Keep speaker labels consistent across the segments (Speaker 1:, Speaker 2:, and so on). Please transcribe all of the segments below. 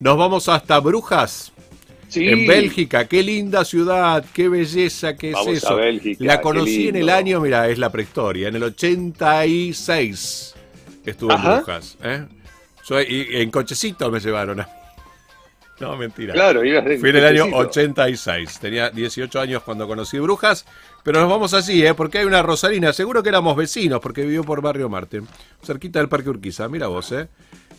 Speaker 1: Nos vamos hasta Brujas. En Bélgica, qué linda ciudad, qué belleza, qué es eso. la conocí en el año, mira, es la prehistoria, en el 86 estuve en Brujas. ¿eh? y en cochecito me llevaron. No, mentira.
Speaker 2: Claro,
Speaker 1: Fui en el año 86. Tenía 18 años cuando conocí Brujas. Pero nos vamos así, ¿eh? Porque hay una Rosarina. Seguro que éramos vecinos, porque vivió por Barrio Marte. Cerquita del Parque Urquiza. Mira vos, ¿eh?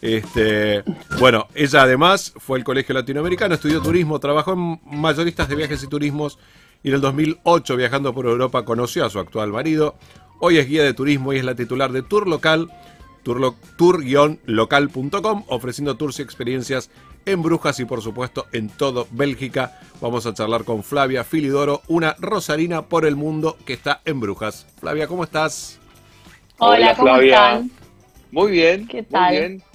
Speaker 1: Este, bueno, ella además fue al Colegio Latinoamericano, estudió turismo, trabajó en mayoristas de viajes y turismos y en el 2008 viajando por Europa conoció a su actual marido. Hoy es guía de turismo y es la titular de Tour Local, tour-local.com, ofreciendo tours y experiencias en Brujas y por supuesto en todo Bélgica. Vamos a charlar con Flavia Filidoro, una rosarina por el mundo que está en Brujas. Flavia, ¿cómo estás?
Speaker 3: Hola, ¿cómo Flavia.
Speaker 2: Muy bien.
Speaker 3: ¿Qué tal? Muy bien.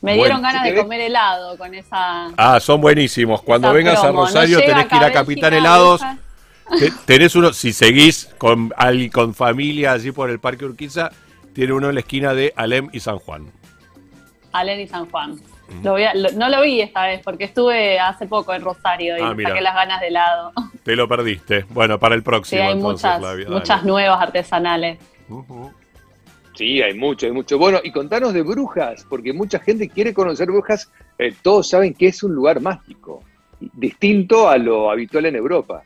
Speaker 3: Me dieron ganas de comer helado con esa.
Speaker 1: Ah, son buenísimos. Cuando vengas a Rosario tenés que ir a Capitán Helados. Tenés uno, si seguís con, con familia allí por el Parque Urquiza, tiene uno en la esquina de Alem y San Juan.
Speaker 3: Alem y San Juan. no lo vi esta vez porque estuve hace poco en Rosario y ah, me saqué las ganas de helado.
Speaker 1: Te lo perdiste. Bueno, para el próximo.
Speaker 3: hay muchas, muchas nuevas artesanales.
Speaker 2: Sí, hay mucho, hay mucho. Bueno, y contanos de Brujas, porque mucha gente quiere conocer Brujas. Eh, todos saben que es un lugar mágico, distinto a lo habitual en Europa.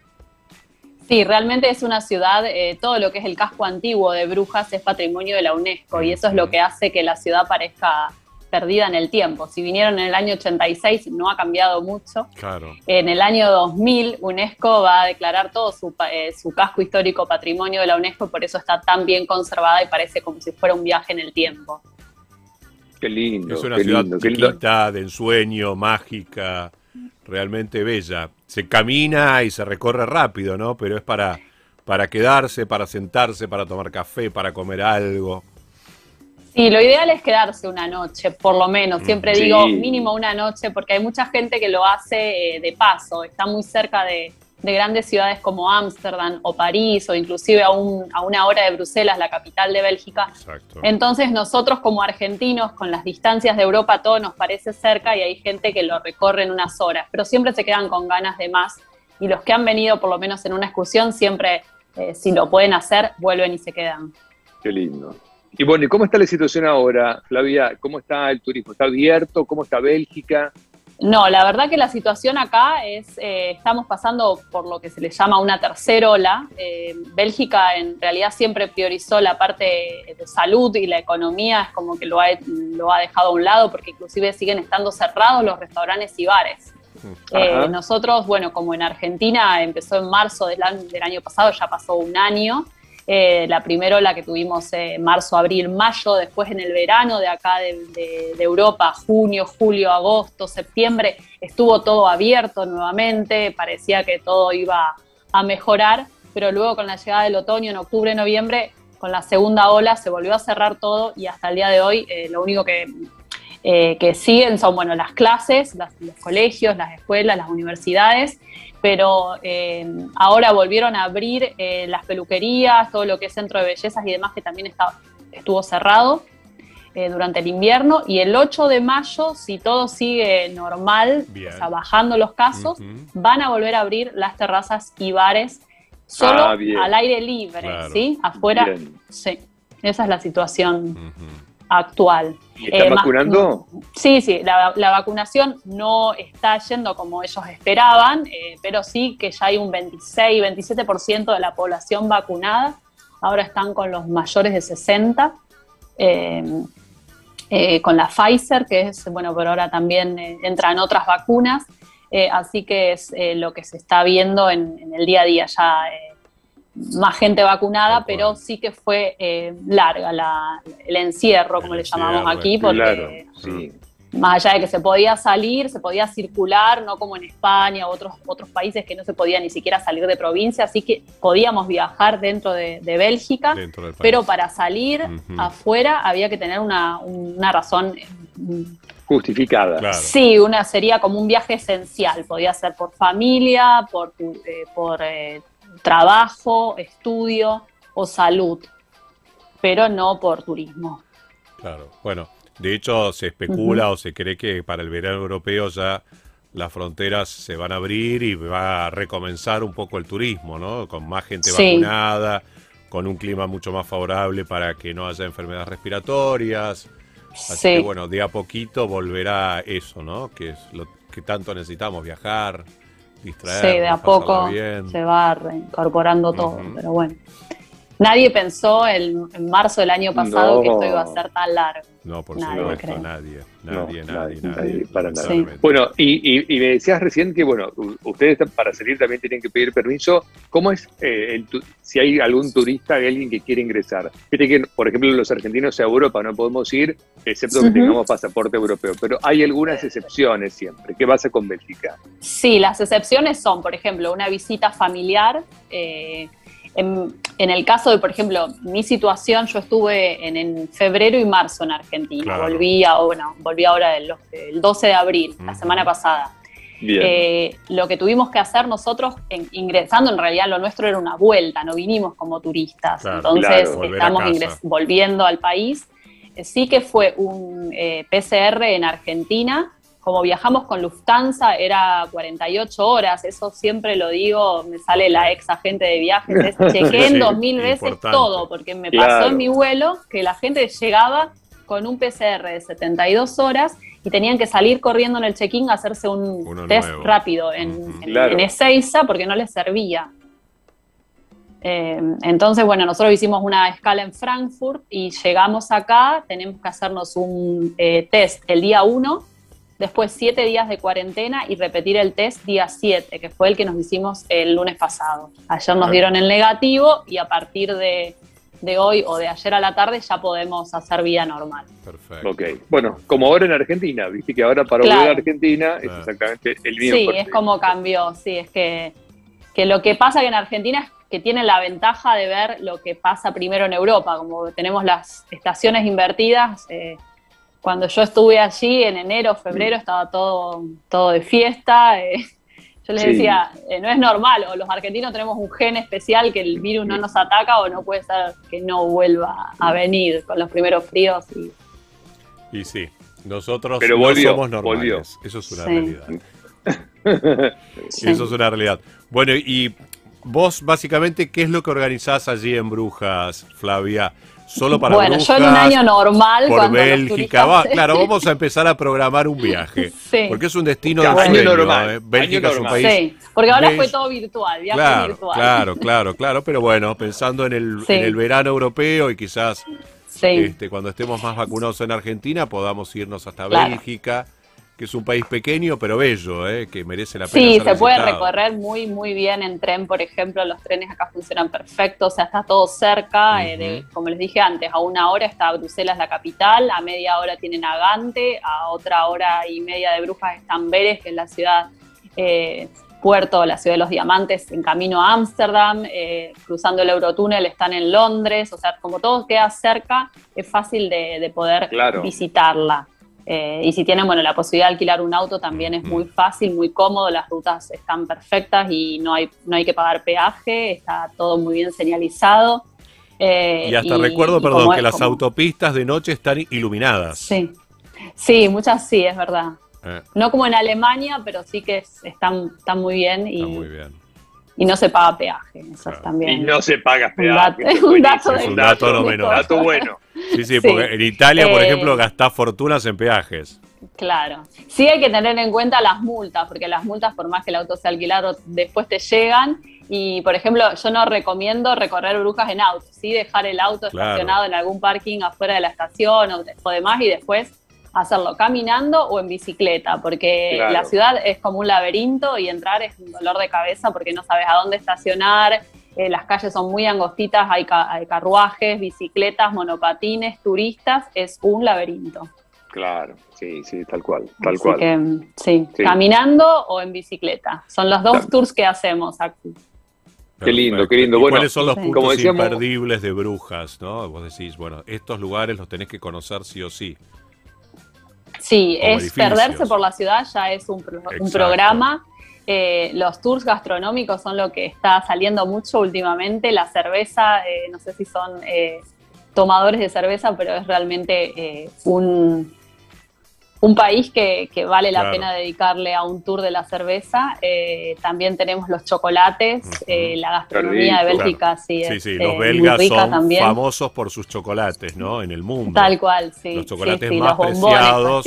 Speaker 3: Sí, realmente es una ciudad, eh, todo lo que es el casco antiguo de Brujas es patrimonio de la UNESCO y eso es lo que hace que la ciudad parezca perdida en el tiempo. Si vinieron en el año 86, no ha cambiado mucho.
Speaker 1: Claro.
Speaker 3: En el año 2000, UNESCO va a declarar todo su, eh, su, casco histórico patrimonio de la UNESCO, por eso está tan bien conservada y parece como si fuera un viaje en el tiempo.
Speaker 2: Qué lindo.
Speaker 1: Es una ciudad chiquita, de ensueño, mágica, realmente bella. Se camina y se recorre rápido, ¿no? Pero es para, para quedarse, para sentarse, para tomar café, para comer algo.
Speaker 3: Sí, lo ideal es quedarse una noche, por lo menos. Siempre digo mínimo una noche, porque hay mucha gente que lo hace eh, de paso. Está muy cerca de, grandes ciudades como Ámsterdam o París, o inclusive a, a, una hora de Bruselas, la capital de Bélgica. Entonces nosotros como argentinos, con las distancias de Europa, todo nos parece cerca y hay gente que lo recorre en unas horas, pero siempre se quedan con ganas de más. Y los que han venido, por lo menos en una excursión, siempre, eh, si lo pueden hacer, vuelven y se quedan.
Speaker 2: Qué lindo. Y bueno, ¿y cómo está la situación ahora, Flavia? ¿Cómo está el turismo? ¿Está abierto? ¿Cómo está Bélgica?
Speaker 3: No, la verdad que la situación acá es, eh, estamos pasando por lo que se le llama una tercera ola. Eh, Bélgica en realidad siempre priorizó la parte de salud y la economía, es como que lo ha, lo ha dejado a un lado porque inclusive siguen estando cerrados los restaurantes y bares. Eh, nosotros, bueno, como en Argentina empezó en marzo del del año pasado, ya pasó un año, eh, la primera ola que tuvimos en eh, marzo, abril, mayo, después en el verano de acá de, Europa, junio, julio, agosto, septiembre, estuvo todo abierto nuevamente, parecía que todo iba a mejorar, pero luego con la llegada del otoño en octubre, noviembre, con la segunda ola se volvió a cerrar todo y hasta el día de hoy eh, lo único que, que siguen son bueno, las clases, los colegios, las escuelas, las universidades pero eh, ahora volvieron a abrir eh, las peluquerías, todo lo que es centro de bellezas y demás que también estuvo cerrado eh, durante el invierno. Y el 8 de mayo, si todo sigue normal, o sea, bajando los casos, van a volver a abrir las terrazas y bares solo ah, al aire libre, ¿sí? Afuera, sí. Esa es la situación actual.
Speaker 2: ¿Están eh, vacunando?
Speaker 3: sí, sí, la, vacunación no está yendo como ellos esperaban, eh, pero sí que ya hay un 26, 27% de la población vacunada. Ahora están con los mayores de 60, eh, con la Pfizer, que es, bueno, pero ahora también entran otras vacunas. así que es lo que se está viendo en, en el día a día ya más gente vacunada, pero sí que fue eh, larga la, el encierro, como le llamamos aquí, porque más allá de que se podía salir, se podía circular, no como en España u otros, otros países que no se podía ni siquiera salir de provincia, así que podíamos viajar dentro de, Bélgica, pero para salir afuera había que tener una, razón
Speaker 2: mm, justificada.
Speaker 3: Sí, una sería como un viaje esencial, podía ser por familia, por, eh, por eh, trabajo, estudio o salud, pero no por turismo.
Speaker 1: Claro, bueno, De hecho, se especula o se cree que para el verano europeo ya las fronteras se van a abrir y va a recomenzar un poco el turismo, ¿no? Con más gente vacunada, con un clima mucho más favorable para que no haya enfermedades respiratorias. Así que bueno, de a poquito volverá eso, ¿no? Que es lo que tanto necesitamos, viajar, distraernos.
Speaker 3: Sí, de a poco se va reincorporando todo, pero bueno. Nadie pensó en marzo del año pasado que esto iba a ser tan largo.
Speaker 1: No, por supuesto, nadie, nadie, nadie, nadie,
Speaker 2: para nada. Bueno, y, me decías recién que, bueno, ustedes para salir también tienen que pedir permiso. ¿Cómo es eh, si hay algún turista, alguien que quiere ingresar? Viste que, por ejemplo, los argentinos a Europa no podemos ir, excepto que tengamos pasaporte europeo, pero hay algunas excepciones siempre. ¿Qué pasa con Bélgica?
Speaker 3: Sí, las excepciones son, por ejemplo, una visita familiar. Eh, en, el caso de, por ejemplo, mi situación, yo estuve en, febrero y marzo en Argentina. Volví, bueno, volví ahora el, 12 de abril, la semana pasada. Eh, lo que tuvimos que hacer nosotros ingresando, en realidad lo nuestro era una vuelta, no vinimos como turistas. Entonces estamos volviendo al país. Eh, sí que fue un eh, PCR en Argentina como viajamos con Lufthansa, era 48 horas, eso siempre lo digo, me sale la ex agente de viajes, chequé en dos mil veces todo, porque me pasó en mi vuelo que la gente llegaba con un PCR de 72 horas y tenían que salir corriendo en el check-in a hacerse un test rápido en, Ezeiza porque no les servía. Eh, entonces, bueno, nosotros hicimos una escala en Frankfurt y llegamos acá, tenemos que hacernos un eh, test el día 1 después siete días de cuarentena y repetir el test día 7, que fue el que nos hicimos el lunes pasado. Ayer nos dieron el negativo y a partir de, hoy o de ayer a la tarde ya podemos hacer vida normal.
Speaker 2: Perfecto. Ok, bueno, como ahora en Argentina, viste que ahora para volver a Argentina es exactamente el mismo.
Speaker 3: Sí, es como cambió, sí, es que, que lo que pasa que en Argentina es que tiene la ventaja de ver lo que pasa primero en Europa, como tenemos las estaciones invertidas. Eh, cuando yo estuve allí en enero, febrero, estaba todo, todo de fiesta. Eh, yo les decía, eh, no es normal, o los argentinos tenemos un gen especial que el virus no nos ataca, o no puede ser que no vuelva a venir con los primeros fríos.
Speaker 1: Y, sí, nosotros no somos normales. Eso es una realidad. Eso es una realidad. Bueno, y vos básicamente, ¿qué es lo que organizás allí en Brujas, Flavia? Solo para
Speaker 3: Bueno, yo en un año normal.
Speaker 1: Por Bélgica. claro, vamos a empezar a programar un viaje. Sí. Porque es un destino de sueño. Normal. ¿eh? Bélgica es un país. Sí,
Speaker 3: porque ahora fue todo virtual, viaje
Speaker 1: claro,
Speaker 3: virtual.
Speaker 1: Claro, claro, claro. Pero bueno, pensando en el, en el verano europeo y quizás este, cuando estemos más vacunados en Argentina podamos irnos hasta Bélgica que es un país pequeño pero bello, ¿eh? que merece la pena.
Speaker 3: Sí, se puede recorrer muy, muy bien en tren, por ejemplo, los trenes acá funcionan perfecto, o sea, está todo cerca, eh, como les dije antes, a una hora está Bruselas, la capital, a media hora tienen Agante, a otra hora y media de Brujas está Amberes, que es la ciudad eh, puerto, la ciudad de los diamantes, en camino a Ámsterdam, cruzando el Eurotúnel están en Londres, o sea, como todo queda cerca, es fácil de, poder visitarla. Eh, y si tienen bueno, la posibilidad de alquilar un auto también es muy fácil, muy cómodo, las rutas están perfectas y no hay, no hay que pagar peaje, está todo muy bien señalizado.
Speaker 1: Eh, y hasta recuerdo, perdón, que las autopistas de noche están iluminadas.
Speaker 3: Sí, sí, muchas sí, es verdad. Eh. No como en Alemania, pero sí que están, están muy bien. Y, muy bien. Y no se paga peaje, eso también.
Speaker 2: Y no se paga peaje.
Speaker 3: Un dato,
Speaker 1: es un dato, no menor.
Speaker 2: dato bueno.
Speaker 1: Sí, sí, porque en Italia, por eh, ejemplo, gastás fortunas en peajes.
Speaker 3: Claro. Sí hay que tener en cuenta las multas, porque las multas, por más que el auto sea alquilado, después te llegan. Y, por ejemplo, yo no recomiendo recorrer brujas en auto, sí dejar el auto estacionado en algún parking afuera de la estación o, o demás y después hacerlo caminando o en bicicleta, porque la ciudad es como un laberinto y entrar es un dolor de cabeza porque no sabes a dónde estacionar, eh, las calles son muy angostitas, hay, carruajes, bicicletas, monopatines, turistas, es un laberinto.
Speaker 2: Claro, sí, sí, tal cual, tal cual.
Speaker 3: sí, caminando o en bicicleta. Son los dos tours que hacemos aquí.
Speaker 2: Qué lindo, qué lindo. Bueno,
Speaker 1: ¿Cuáles son los puntos imperdibles de Brujas? ¿no? Vos decís, bueno, estos lugares los tenés que conocer sí o sí.
Speaker 3: Sí, es perderse por la ciudad, ya es un, un programa eh, los tours gastronómicos son lo que está saliendo mucho últimamente. La cerveza, eh, no sé si son eh, tomadores de cerveza, pero es realmente eh, un, un país que, vale la pena dedicarle a un tour de la cerveza. Eh, también tenemos los chocolates, eh, la gastronomía de Bélgica, sí,
Speaker 1: sí, sí, los belgas son famosos por sus chocolates, ¿no? En el mundo.
Speaker 3: Tal cual, sí.
Speaker 1: Los chocolates más preciados.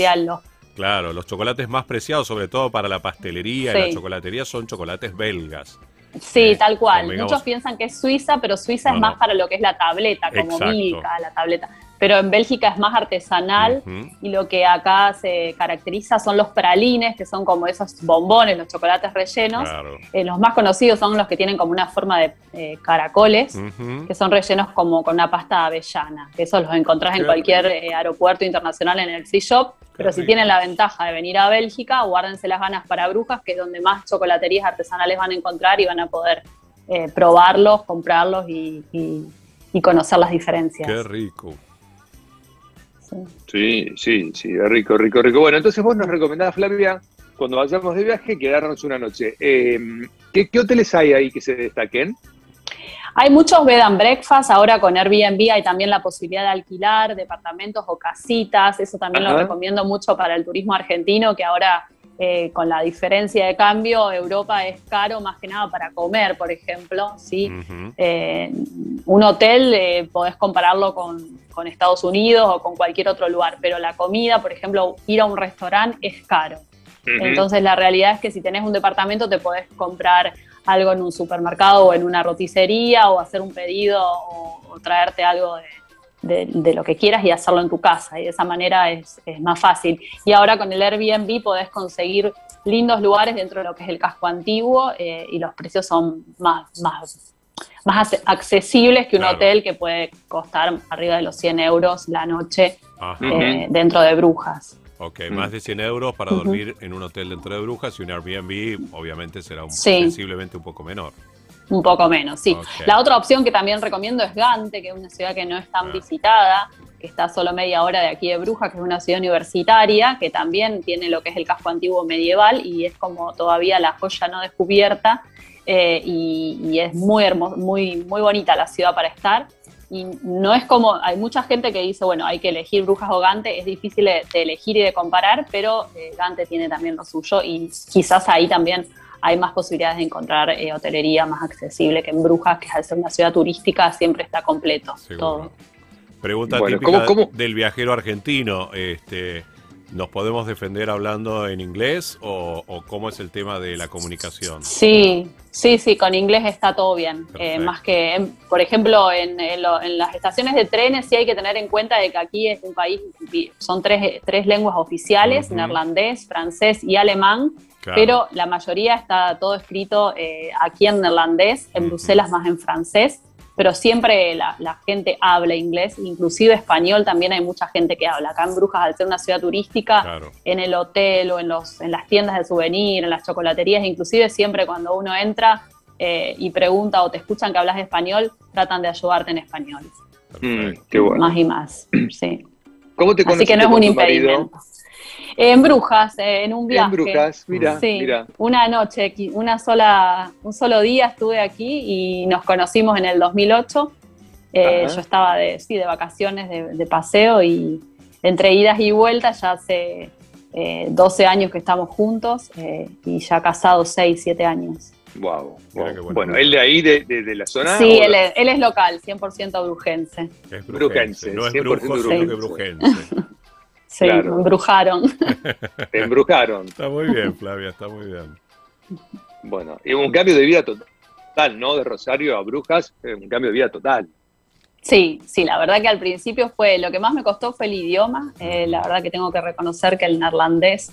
Speaker 1: Claro, los chocolates más preciados, sobre todo para la pastelería y la chocolatería, son chocolates belgas.
Speaker 3: Sí, eh, tal cual. Muchos piensan que es Suiza, pero Suiza es más para lo que es la tableta, como Milka, la tableta pero en Bélgica es más artesanal y lo que acá se caracteriza son los pralines, que son como esos bombones, los chocolates rellenos. Eh, los más conocidos son los que tienen como una forma de eh, caracoles, que son rellenos como con una pasta avellana, que esos los encontrás en cualquier eh, aeropuerto internacional en el free shop. pero si tienen la ventaja de venir a Bélgica, guárdense las ganas para Brujas, que es donde más chocolaterías artesanales van a encontrar y van a poder probarlos, comprarlos y, y conocer las diferencias.
Speaker 1: Qué rico.
Speaker 2: Sí, sí, sí, rico, rico, rico. Bueno, entonces vos nos recomendás, Flavia, cuando vayamos de viaje, quedarnos una noche. Eh, ¿qué, hoteles hay ahí que se destaquen?
Speaker 3: Hay muchos bed and breakfast, ahora con Airbnb hay también la posibilidad de alquilar departamentos o casitas, eso también lo recomiendo mucho para el turismo argentino, que ahora eh, con la diferencia de cambio, Europa es caro más que nada para comer, por ejemplo. ¿sí? Eh, un hotel eh, podés compararlo con, Estados Unidos o con cualquier otro lugar, pero la comida, por ejemplo, ir a un restaurante es caro. Entonces la realidad es que si tenés un departamento te podés comprar algo en un supermercado o en una roticería o hacer un pedido o traerte algo de, de, lo que quieras y hacerlo en tu casa. Y de esa manera es, más fácil. Y ahora con el Airbnb podés conseguir lindos lugares dentro de lo que es el casco antiguo eh, y los precios son más, más, más accesibles que un hotel que puede costar arriba de los 100 euros la noche eh, dentro de Brujas.
Speaker 1: Ok, más de 100 euros para dormir en un hotel dentro de Brujas y un Airbnb obviamente será un, sensiblemente un poco menor.
Speaker 3: Un poco menos, sí. La otra opción que también recomiendo es Gante, que es una ciudad que no es tan ah. visitada, que está solo media hora de aquí de Bruja, que es una ciudad universitaria, que también tiene lo que es el casco antiguo medieval y es como todavía la joya no descubierta. Eh, y, es muy hermoso, muy, muy bonita la ciudad para estar. Y no es como, hay mucha gente que dice, bueno, hay que elegir Brujas o Gante, es difícil de, elegir y de comparar, pero eh, Gante tiene también lo suyo y quizás ahí también hay más posibilidades de encontrar eh, hotelería más accesible que en Brujas, que al ser una ciudad turística siempre está completo todo.
Speaker 1: Pregunta típica del viajero argentino, este, ¿nos podemos defender hablando en inglés o, cómo es el tema de la comunicación?
Speaker 3: Sí, sí, sí, con inglés está todo bien. Eh, más que, por ejemplo, en, las estaciones de trenes sí hay que tener en cuenta de que aquí es un país, son tres, tres lenguas oficiales, neerlandés, francés y alemán pero la mayoría está todo escrito eh, aquí en neerlandés, en Bruselas más en francés, pero siempre la, gente habla inglés, inclusive español también hay mucha gente que habla. Acá en Brujas, al ser una ciudad turística, en el hotel o en, los, en las tiendas de souvenir, en las chocolaterías, inclusive siempre cuando uno entra eh, y pregunta o te escuchan que hablas español, tratan de ayudarte en en
Speaker 2: Mm, qué bueno.
Speaker 3: Más y más, sí.
Speaker 2: ¿Cómo te
Speaker 3: Así que no es un impedimento. En Brujas, eh, en un viaje.
Speaker 2: En Brujas, mira,
Speaker 3: sí, Una noche, una sola, un solo día estuve aquí y nos conocimos en el 2008. Eh, yo estaba de, sí, de vacaciones, de, paseo y entre idas y vueltas ya hace 12 eh, años que estamos juntos y ya casados 6, 7 años.
Speaker 2: Wow. Bueno. él de ahí, de, la zona.
Speaker 3: Sí, él es, él es, local, 100% brujense.
Speaker 1: Es brujense, no es brujo, sino que brujense.
Speaker 3: Sí, me embrujaron.
Speaker 2: Te embrujaron.
Speaker 1: Está muy bien, Flavia, está muy bien.
Speaker 2: Bueno, y un cambio de vida total, ¿no? De Rosario a Brujas, eh, un cambio de vida total.
Speaker 3: Sí, sí, la verdad que al principio fue, lo que más me costó fue el idioma. Eh, la verdad que tengo que reconocer que el neerlandés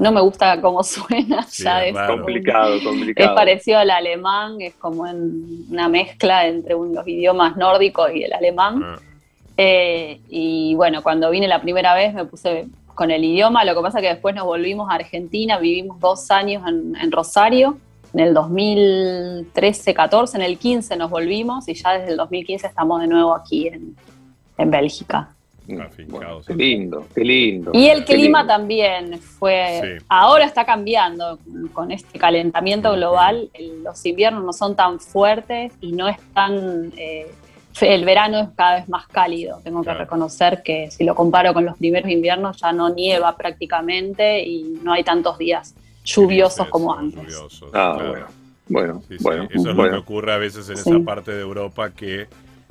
Speaker 3: no me gusta cómo suena. ya es
Speaker 2: complicado, complicado.
Speaker 3: Es parecido al alemán, es como una mezcla entre los idiomas nórdicos y el alemán. Ah. Eh, y bueno, cuando vine la primera vez me puse con el idioma, lo que pasa es que después nos volvimos a Argentina, vivimos dos años en, Rosario, en el 2013-14, en el 15 nos volvimos y ya desde el 2015 estamos de nuevo aquí en, Bélgica.
Speaker 2: qué lindo, qué lindo.
Speaker 3: Y el clima también fue, ahora está cambiando con este calentamiento global, los inviernos no son tan fuertes y no es tan... Eh, el verano es cada vez más cálido. Tengo que
Speaker 1: Claro.
Speaker 3: reconocer que si lo comparo con los primeros inviernos ya no nieva prácticamente y no hay tantos días lluviosos
Speaker 1: Sí,
Speaker 3: como antes.
Speaker 1: lluviosos,
Speaker 2: Ah,
Speaker 1: claro.
Speaker 2: bueno. Bueno,
Speaker 1: Sí, sí,
Speaker 2: bueno,
Speaker 1: Eso es lo que ocurre a veces en
Speaker 3: Sí.
Speaker 1: esa parte de Europa que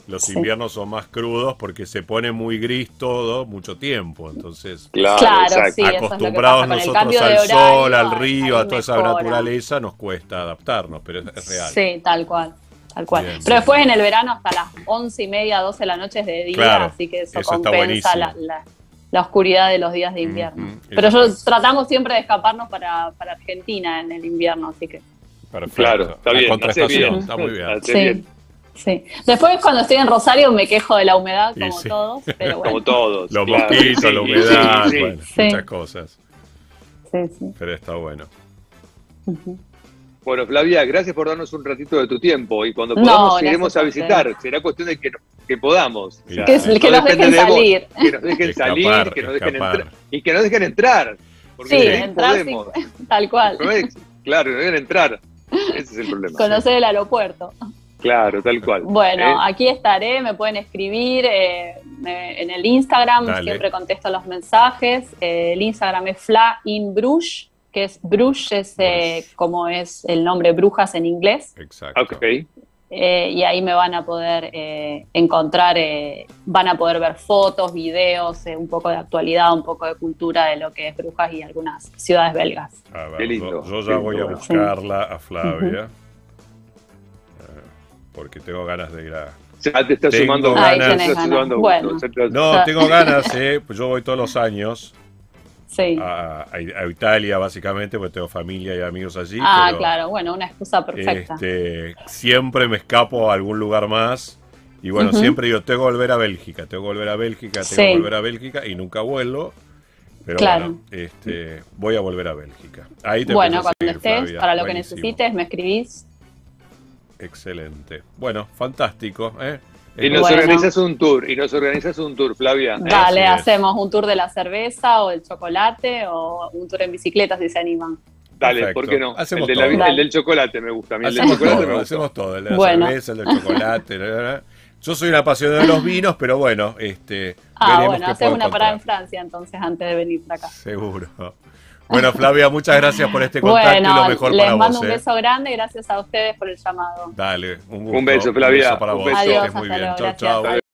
Speaker 1: los
Speaker 3: Sí.
Speaker 1: inviernos son más crudos porque se pone muy gris todo mucho tiempo. Entonces,
Speaker 2: Claro,
Speaker 3: es
Speaker 1: acostumbrados nosotros al
Speaker 3: horario,
Speaker 1: sol, al río, a toda esa naturaleza, nos cuesta adaptarnos, pero es, es real.
Speaker 3: Sí, tal cual. Tal cual.
Speaker 1: Bien,
Speaker 3: Pero después en el verano hasta las once y media, 12 de la noche es de día,
Speaker 1: Claro,
Speaker 3: así que eso, compensa la, la- la oscuridad de los días de invierno. Pero yo tratamos siempre de escaparnos para, para Argentina en el invierno, así que
Speaker 1: Perfecto.
Speaker 2: Claro, está bien,
Speaker 1: está muy bien.
Speaker 3: Sí.
Speaker 2: bien.
Speaker 3: Sí. Después cuando estoy en Rosario me quejo de la humedad como
Speaker 1: sí.
Speaker 3: todos, pero bueno.
Speaker 2: Como todos.
Speaker 1: Los
Speaker 2: claro.
Speaker 1: mosquitos, la humedad,
Speaker 2: sí, sí.
Speaker 1: bueno,
Speaker 3: Sí.
Speaker 1: muchas cosas.
Speaker 3: Sí, sí.
Speaker 1: Pero está bueno.
Speaker 3: Ujú.
Speaker 2: Bueno, Flavia, gracias por darnos un ratito de tu tiempo y cuando podamos iremos
Speaker 3: a
Speaker 2: a visitar. Será cuestión de que, que podamos. O sea,
Speaker 3: Que,
Speaker 2: no
Speaker 3: nos dejen
Speaker 2: de vos.
Speaker 3: salir.
Speaker 2: Que nos dejen
Speaker 1: Escapar,
Speaker 2: salir, que nos dejen entrar. Y que nos dejen entrar. Porque
Speaker 3: Sí, entrar sí,
Speaker 2: podemos.
Speaker 3: tal cual.
Speaker 2: Claro, nos dejen entrar. Ese es el problema.
Speaker 3: Conocer el aeropuerto.
Speaker 2: Claro, tal cual.
Speaker 3: Bueno,
Speaker 2: ¿Eh?
Speaker 3: aquí estaré, me pueden escribir eh, me- en el Instagram,
Speaker 1: Dale.
Speaker 3: siempre contesto los mensajes. Eh, el Instagram es Fla in Bruges, que es Bruges, es eh,
Speaker 1: Bruges.
Speaker 3: como es el nombre brujas en inglés.
Speaker 1: Exacto.
Speaker 2: Ok.
Speaker 3: Eh, y ahí me van a poder eh, encontrar, eh, van a poder ver fotos, videos, eh, un poco de actualidad, un poco de cultura de lo que es Brujas y algunas ciudades belgas.
Speaker 1: A ver,
Speaker 2: Qué lindo,
Speaker 1: yo, yo
Speaker 2: qué
Speaker 1: ya voy a buscarla a Flavia. Porque tengo ganas de ir a.
Speaker 2: Ya te estás
Speaker 1: Tengo
Speaker 2: sumando
Speaker 1: ganas.
Speaker 3: Bueno.
Speaker 1: No, tengo ganas, eh. Pues yo voy todos los años
Speaker 3: Sí.
Speaker 1: a, a- a Italia, básicamente, porque tengo familia y amigos allí.
Speaker 3: ah,
Speaker 1: pero,
Speaker 3: claro, bueno, una excusa perfecta.
Speaker 1: Este, siempre me escapo a algún lugar más. Y bueno, siempre digo, tengo que volver a Bélgica, tengo que volver a Bélgica, tengo
Speaker 3: Sí.
Speaker 1: que volver a Bélgica y nunca vuelvo. Pero
Speaker 3: Claro.
Speaker 1: bueno, este, voy a volver a Bélgica. Ahí te
Speaker 3: Bueno, cuando
Speaker 1: seguir,
Speaker 3: estés,
Speaker 1: Flavia.
Speaker 3: para lo que necesites, me escribís.
Speaker 1: Excelente. Bueno, fantástico. ¿eh?
Speaker 2: Y nos
Speaker 3: Bueno.
Speaker 2: organizas un tour, y nos organizas un tour, Flavia.
Speaker 3: Dale,
Speaker 1: es.
Speaker 3: hacemos un tour de la cerveza o el chocolate o un tour en bicicleta si se animan.
Speaker 2: Dale,
Speaker 1: Perfecto.
Speaker 2: ¿por qué no?
Speaker 1: Hacemos
Speaker 2: el, de la-
Speaker 1: todo.
Speaker 2: el del chocolate me gusta. A mí el del
Speaker 1: Hacemos
Speaker 2: chocolate me
Speaker 1: todo,
Speaker 2: gusta.
Speaker 1: hacemos todo. El de la
Speaker 3: Bueno.
Speaker 1: cerveza, el del chocolate. la, la, la. Yo soy un apasionado de los vinos, pero bueno, este,
Speaker 3: Ah,
Speaker 1: veremos
Speaker 3: bueno, haces
Speaker 1: puedo
Speaker 3: una parada en. Francia entonces antes de venir para acá.
Speaker 1: Seguro. Bueno, Flavia, muchas gracias por este contacto y lo mejor
Speaker 3: les
Speaker 1: para
Speaker 3: mando
Speaker 1: vos.
Speaker 3: un
Speaker 1: ¿eh?
Speaker 3: beso grande, gracias a ustedes por el llamado.
Speaker 1: Dale, un gusto.
Speaker 2: Un beso, Flavia,
Speaker 1: Un beso para
Speaker 2: un
Speaker 1: vos.
Speaker 2: beso.
Speaker 3: Adiós,
Speaker 1: muy
Speaker 3: hasta
Speaker 1: bien.
Speaker 3: gracias.
Speaker 1: chau.